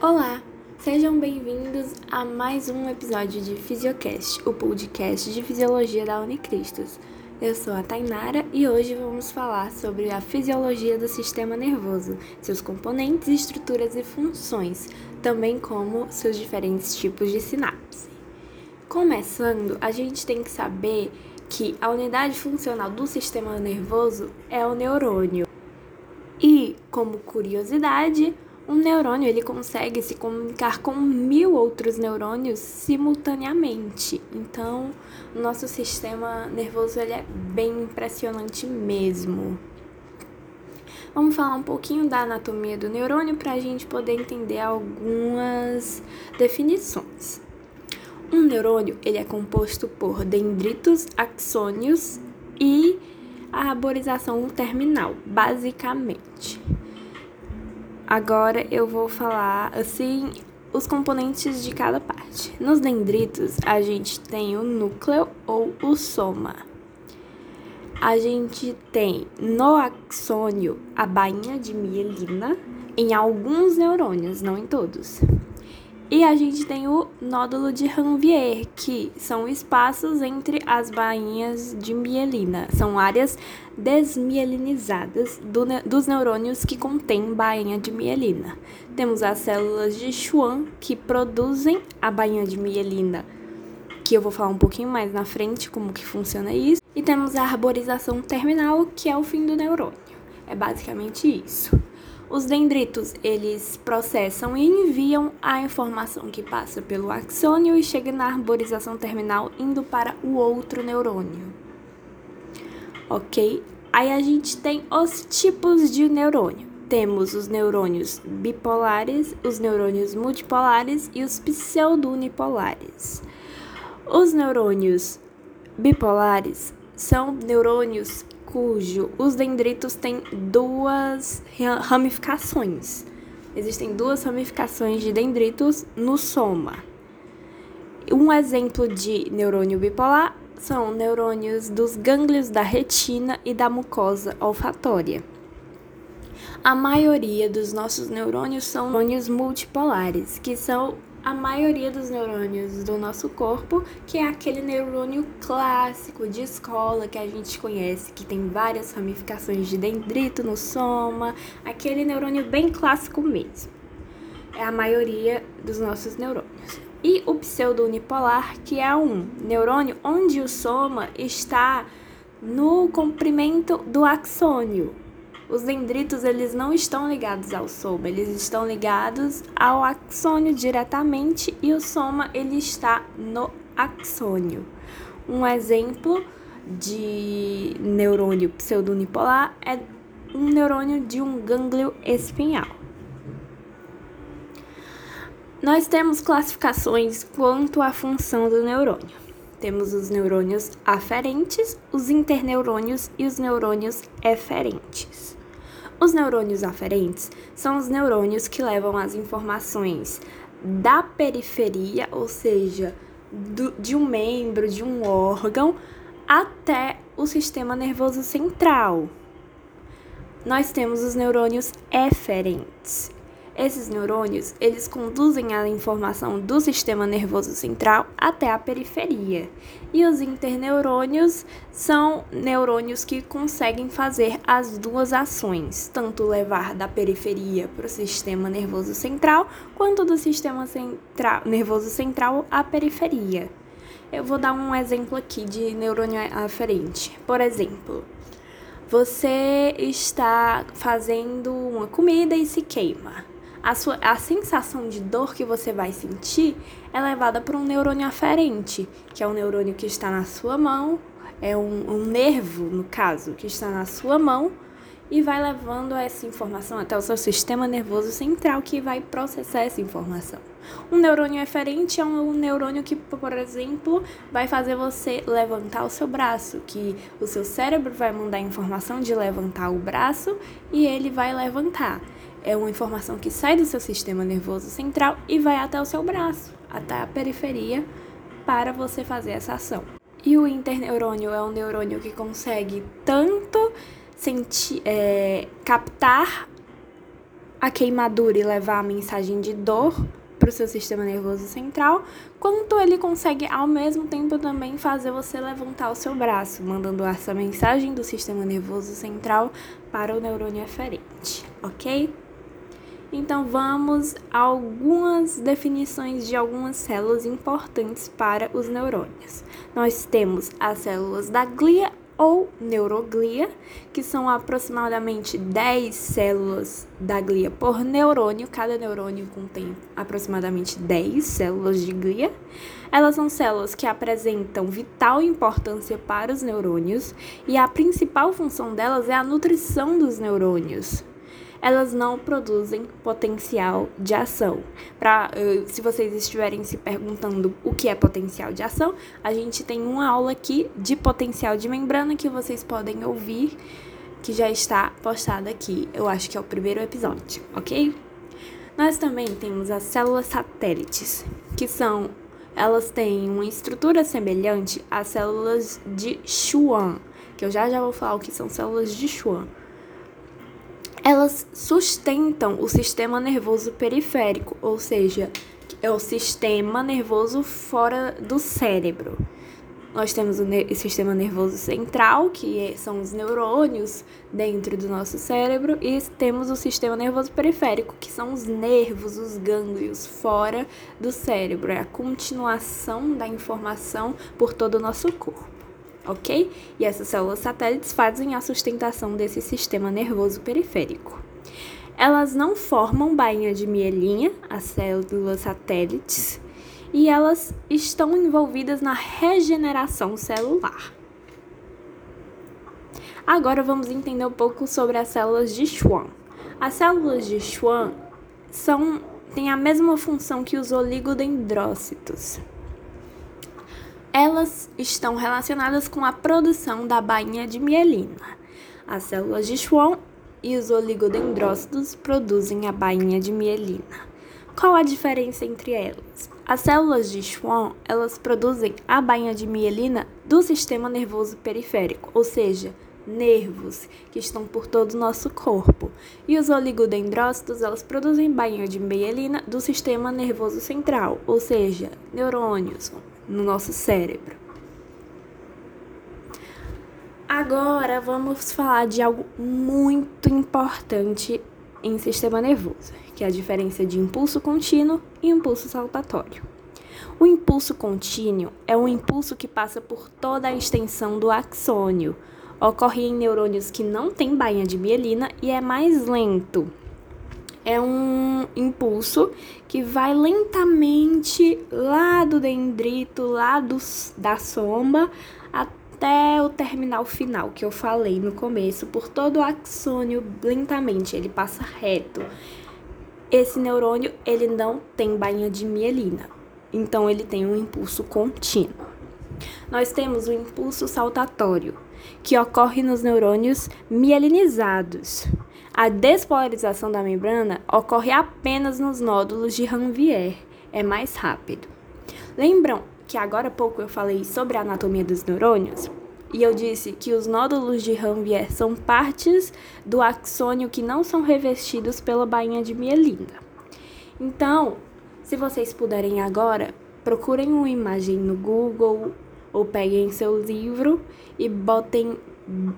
Olá, sejam bem-vindos a mais um episódio de Fisiocast, o podcast de fisiologia da Unicristos. Eu sou a Tainara e hoje vamos falar sobre a fisiologia do sistema nervoso, seus componentes, estruturas e funções, também como seus diferentes tipos de sinapse. Começando, a gente tem que saber que a unidade funcional do sistema nervoso é o neurônio. E, como curiosidade, um neurônio ele consegue se comunicar com mil outros neurônios simultaneamente. Então, o nosso sistema nervoso ele é bem impressionante mesmo. Vamos falar um pouquinho da anatomia do neurônio para a gente poder entender algumas definições. Um neurônio ele é composto por dendritos, axônios e a arborização terminal, basicamente. Agora eu vou falar assim os componentes de cada parte. Nos dendritos, a gente tem o núcleo ou o soma. A gente tem no axônio a bainha de mielina em alguns neurônios, não em todos. E a gente tem o nódulo de Ranvier, que são espaços entre as bainhas de mielina. São áreas desmielinizadas do, dos neurônios que contêm bainha de mielina. Temos as células de Schwann, que produzem a bainha de mielina, que eu vou falar um pouquinho mais na frente como que funciona isso. E temos a arborização terminal, que é o fim do neurônio. É basicamente isso. Os dendritos, eles processam e enviam a informação que passa pelo axônio e chega na arborização terminal indo para o outro neurônio. Ok? Aí a gente tem os tipos de neurônio. Temos os neurônios bipolares, os neurônios multipolares e os pseudonipolares. Os neurônios bipolares são neurônios cujo os dendritos têm duas ramificações. Existem duas ramificações de dendritos no soma. Um exemplo de neurônio bipolar são neurônios dos gânglios da retina e da mucosa olfatória. A maioria dos nossos neurônios são neurônios multipolares, que são a maioria dos neurônios do nosso corpo, que é aquele neurônio clássico de escola que a gente conhece, que tem várias ramificações de dendrito no soma, aquele neurônio bem clássico mesmo. É a maioria dos nossos neurônios. E o pseudo-unipolar, que é um neurônio onde o soma está no comprimento do axônio, os dendritos eles não estão ligados ao soma, eles estão ligados ao axônio diretamente e o soma ele está no axônio. Um exemplo de neurônio pseudonipolar é um neurônio de um gânglio espinhal. Nós temos classificações quanto à função do neurônio. Temos os neurônios aferentes, os interneurônios e os neurônios eferentes. Os neurônios aferentes são os neurônios que levam as informações da periferia, ou seja, do, de um membro, de um órgão, até o sistema nervoso central. Nós temos os neurônios eferentes. Esses neurônios, eles conduzem a informação do sistema nervoso central até a periferia. E os interneurônios são neurônios que conseguem fazer as duas ações, tanto levar da periferia para o sistema nervoso central, quanto do sistema nervoso central à periferia. Eu vou dar um exemplo aqui de neurônio aferente. Por exemplo, você está fazendo uma comida e se queima a, sua, a sensação de dor que você vai sentir é levada por um neurônio aferente, que é um neurônio que está na sua mão, é um, um nervo, no caso, que está na sua mão e vai levando essa informação até o seu sistema nervoso central que vai processar essa informação. Um neurônio eferente é um neurônio que, por exemplo, vai fazer você levantar o seu braço, que o seu cérebro vai mandar informação de levantar o braço e ele vai levantar é uma informação que sai do seu sistema nervoso central e vai até o seu braço, até a periferia, para você fazer essa ação. E o interneurônio é um neurônio que consegue tanto sentir, é, captar a queimadura e levar a mensagem de dor para o seu sistema nervoso central, quanto ele consegue ao mesmo tempo também fazer você levantar o seu braço, mandando essa mensagem do sistema nervoso central para o neurônio eferente, ok? Então vamos a algumas definições de algumas células importantes para os neurônios. Nós temos as células da glia ou neuroglia, que são aproximadamente 10 células da glia por neurônio. Cada neurônio contém aproximadamente 10 células de glia. Elas são células que apresentam vital importância para os neurônios e a principal função delas é a nutrição dos neurônios elas não produzem potencial de ação. Pra, uh, se vocês estiverem se perguntando o que é potencial de ação, a gente tem uma aula aqui de potencial de membrana que vocês podem ouvir, que já está postada aqui. Eu acho que é o primeiro episódio, ok? Nós também temos as células satélites, que são elas têm uma estrutura semelhante às células de Schwann, que eu já já vou falar o que são células de Schwann elas sustentam o sistema nervoso periférico, ou seja, é o sistema nervoso fora do cérebro. Nós temos o sistema nervoso central, que é, são os neurônios dentro do nosso cérebro, e temos o sistema nervoso periférico, que são os nervos, os gânglios fora do cérebro. É a continuação da informação por todo o nosso corpo ok? E essas células satélites fazem a sustentação desse sistema nervoso periférico. Elas não formam bainha de mielinha, as células satélites, e elas estão envolvidas na regeneração celular. Agora vamos entender um pouco sobre as células de Schwann. As células de Schwann são, têm a mesma função que os oligodendrócitos elas estão relacionadas com a produção da bainha de mielina. As células de Schwann e os oligodendrócitos produzem a bainha de mielina. Qual a diferença entre elas? As células de Schwann, elas produzem a bainha de mielina do sistema nervoso periférico, ou seja, nervos que estão por todo o nosso corpo. E os oligodendrócitos, elas produzem bainha de mielina do sistema nervoso central, ou seja, neurônios, no nosso cérebro. Agora vamos falar de algo muito importante em sistema nervoso, que é a diferença de impulso contínuo e impulso saltatório. O impulso contínuo é um impulso que passa por toda a extensão do axônio. Ocorre em neurônios que não têm bainha de mielina e é mais lento, é um impulso que vai lentamente lá do dendrito, lá do, da soma, até o terminal final que eu falei no começo, por todo o axônio lentamente, ele passa reto. Esse neurônio, ele não tem bainha de mielina, então ele tem um impulso contínuo. Nós temos o impulso saltatório, que ocorre nos neurônios mielinizados. A despolarização da membrana ocorre apenas nos nódulos de Ranvier, é mais rápido. Lembram que agora há pouco eu falei sobre a anatomia dos neurônios? E eu disse que os nódulos de Ranvier são partes do axônio que não são revestidos pela bainha de mielina. Então, se vocês puderem agora, procurem uma imagem no Google ou peguem seu livro e botem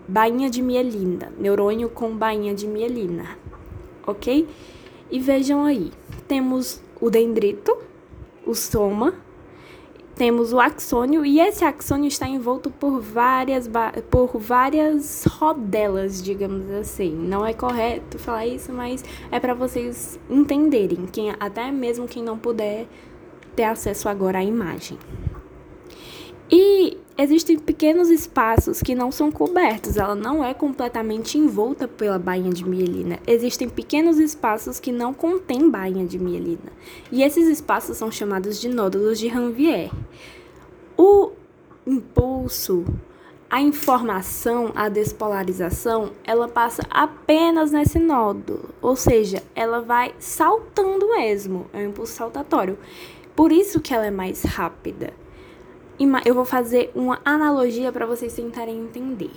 bainha de mielina, neurônio com bainha de mielina, ok? E vejam aí, temos o dendrito, o soma, temos o axônio e esse axônio está envolto por várias por várias rodelas, digamos assim. Não é correto falar isso, mas é para vocês entenderem, quem até mesmo quem não puder ter acesso agora à imagem. E existem pequenos espaços que não são cobertos, ela não é completamente envolta pela bainha de mielina. Existem pequenos espaços que não contêm bainha de mielina, e esses espaços são chamados de nódulos de Ranvier. O impulso, a informação, a despolarização, ela passa apenas nesse nódulo, ou seja, ela vai saltando mesmo, é um impulso saltatório. Por isso que ela é mais rápida eu vou fazer uma analogia para vocês tentarem entender.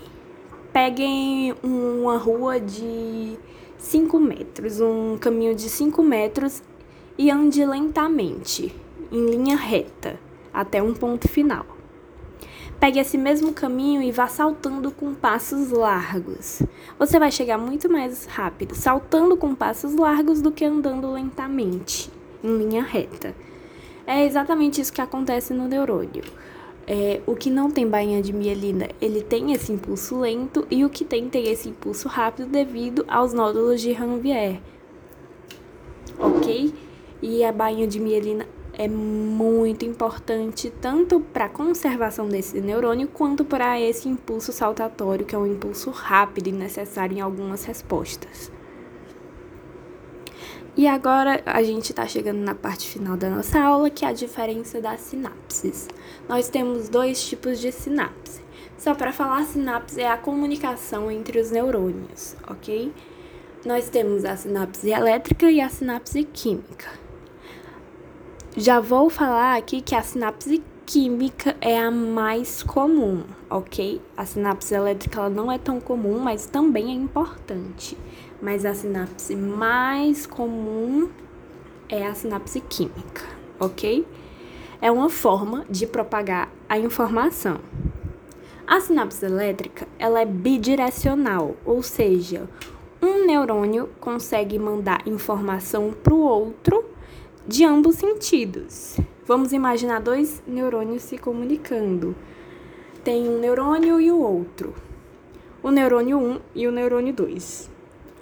Peguem uma rua de 5 metros, um caminho de 5 metros e ande lentamente, em linha reta, até um ponto final. Pegue esse mesmo caminho e vá saltando com passos largos. Você vai chegar muito mais rápido saltando com passos largos do que andando lentamente, em linha reta. É exatamente isso que acontece no neurônio. É, o que não tem bainha de mielina, ele tem esse impulso lento e o que tem tem esse impulso rápido devido aos nódulos de Ranvier. Ok? E a bainha de mielina é muito importante tanto para a conservação desse neurônio quanto para esse impulso saltatório, que é um impulso rápido e necessário em algumas respostas. E agora a gente está chegando na parte final da nossa aula, que é a diferença das sinapses. Nós temos dois tipos de sinapse. Só para falar, sinapse é a comunicação entre os neurônios, ok? Nós temos a sinapse elétrica e a sinapse química. Já vou falar aqui que a sinapse química é a mais comum, ok? A sinapse elétrica ela não é tão comum, mas também é importante. Mas a sinapse mais comum é a sinapse química, ok? É uma forma de propagar a informação. A sinapse elétrica ela é bidirecional, ou seja, um neurônio consegue mandar informação para o outro de ambos sentidos. Vamos imaginar dois neurônios se comunicando. Tem um neurônio e o outro. O neurônio 1 e o neurônio 2.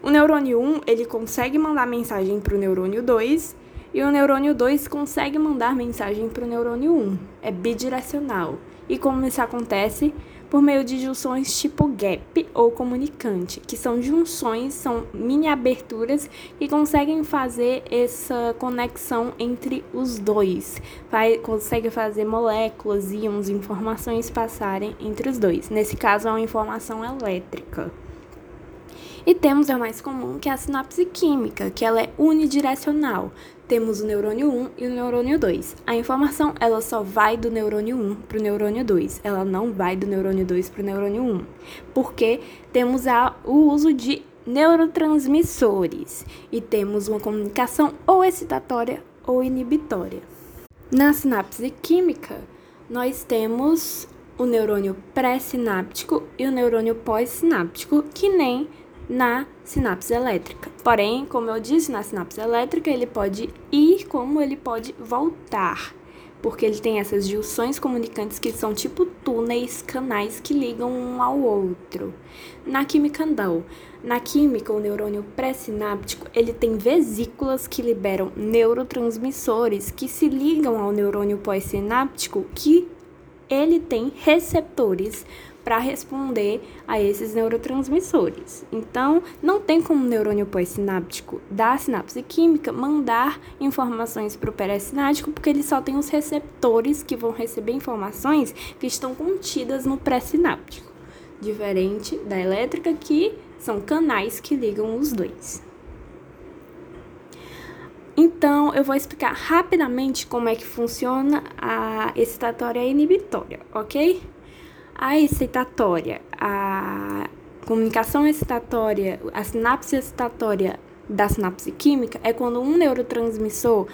O neurônio 1, ele consegue mandar mensagem para o neurônio 2 e o neurônio 2 consegue mandar mensagem para o neurônio 1. É bidirecional. E como isso acontece? por meio de junções tipo gap ou comunicante, que são junções, são mini aberturas que conseguem fazer essa conexão entre os dois, vai, consegue fazer moléculas, íons, informações passarem entre os dois. Nesse caso, é uma informação elétrica. E temos a mais comum, que é a sinapse química, que ela é unidirecional. Temos o neurônio 1 e o neurônio 2. A informação, ela só vai do neurônio 1 para o neurônio 2. Ela não vai do neurônio 2 para o neurônio 1. Porque temos a, o uso de neurotransmissores e temos uma comunicação ou excitatória ou inibitória. Na sinapse química, nós temos o neurônio pré-sináptico e o neurônio pós-sináptico, que nem na sinapse elétrica. Porém, como eu disse, na sinapse elétrica ele pode ir como ele pode voltar, porque ele tem essas junções comunicantes que são tipo túneis, canais que ligam um ao outro. Na química não. Na química, o neurônio pré-sináptico, ele tem vesículas que liberam neurotransmissores que se ligam ao neurônio pós-sináptico que ele tem receptores para responder a esses neurotransmissores. Então, não tem como o neurônio pós-sináptico da sinapse química mandar informações para o pré-sináptico, porque ele só tem os receptores que vão receber informações que estão contidas no pré-sináptico, diferente da elétrica, que são canais que ligam os dois. Então, eu vou explicar rapidamente como é que funciona a excitatória inibitória, ok? A excitatória, a comunicação excitatória, a sinapse excitatória da sinapse química é quando um neurotransmissor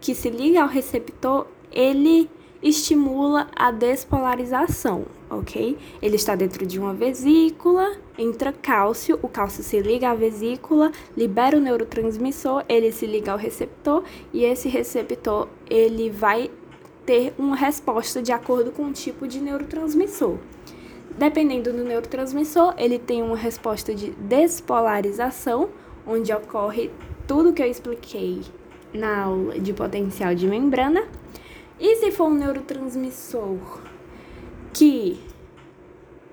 que se liga ao receptor, ele estimula a despolarização, ok? Ele está dentro de uma vesícula, entra cálcio, o cálcio se liga à vesícula, libera o neurotransmissor, ele se liga ao receptor e esse receptor ele vai ter uma resposta de acordo com o tipo de neurotransmissor. Dependendo do neurotransmissor, ele tem uma resposta de despolarização, onde ocorre tudo que eu expliquei na aula de potencial de membrana. E se for um neurotransmissor que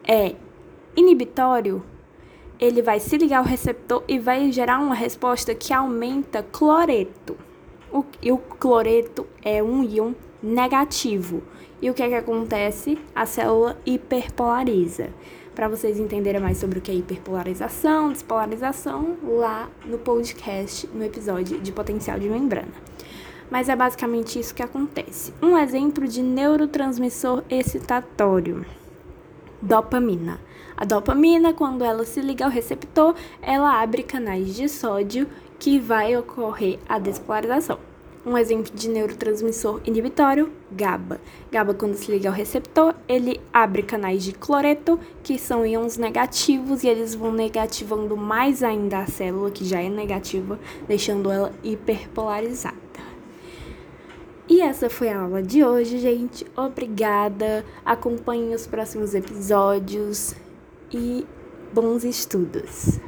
é inibitório, ele vai se ligar ao receptor e vai gerar uma resposta que aumenta cloreto. O, e o cloreto é um íon negativo. E o que é que acontece? A célula hiperpolariza. Para vocês entenderem mais sobre o que é hiperpolarização, despolarização, lá no podcast, no episódio de potencial de membrana. Mas é basicamente isso que acontece. Um exemplo de neurotransmissor excitatório: dopamina. A dopamina, quando ela se liga ao receptor, ela abre canais de sódio que vai ocorrer a despolarização. Um exemplo de neurotransmissor inibitório, GABA. GABA, quando se liga ao receptor, ele abre canais de cloreto, que são íons negativos, e eles vão negativando mais ainda a célula, que já é negativa, deixando ela hiperpolarizada. E essa foi a aula de hoje, gente. Obrigada. Acompanhe os próximos episódios e bons estudos.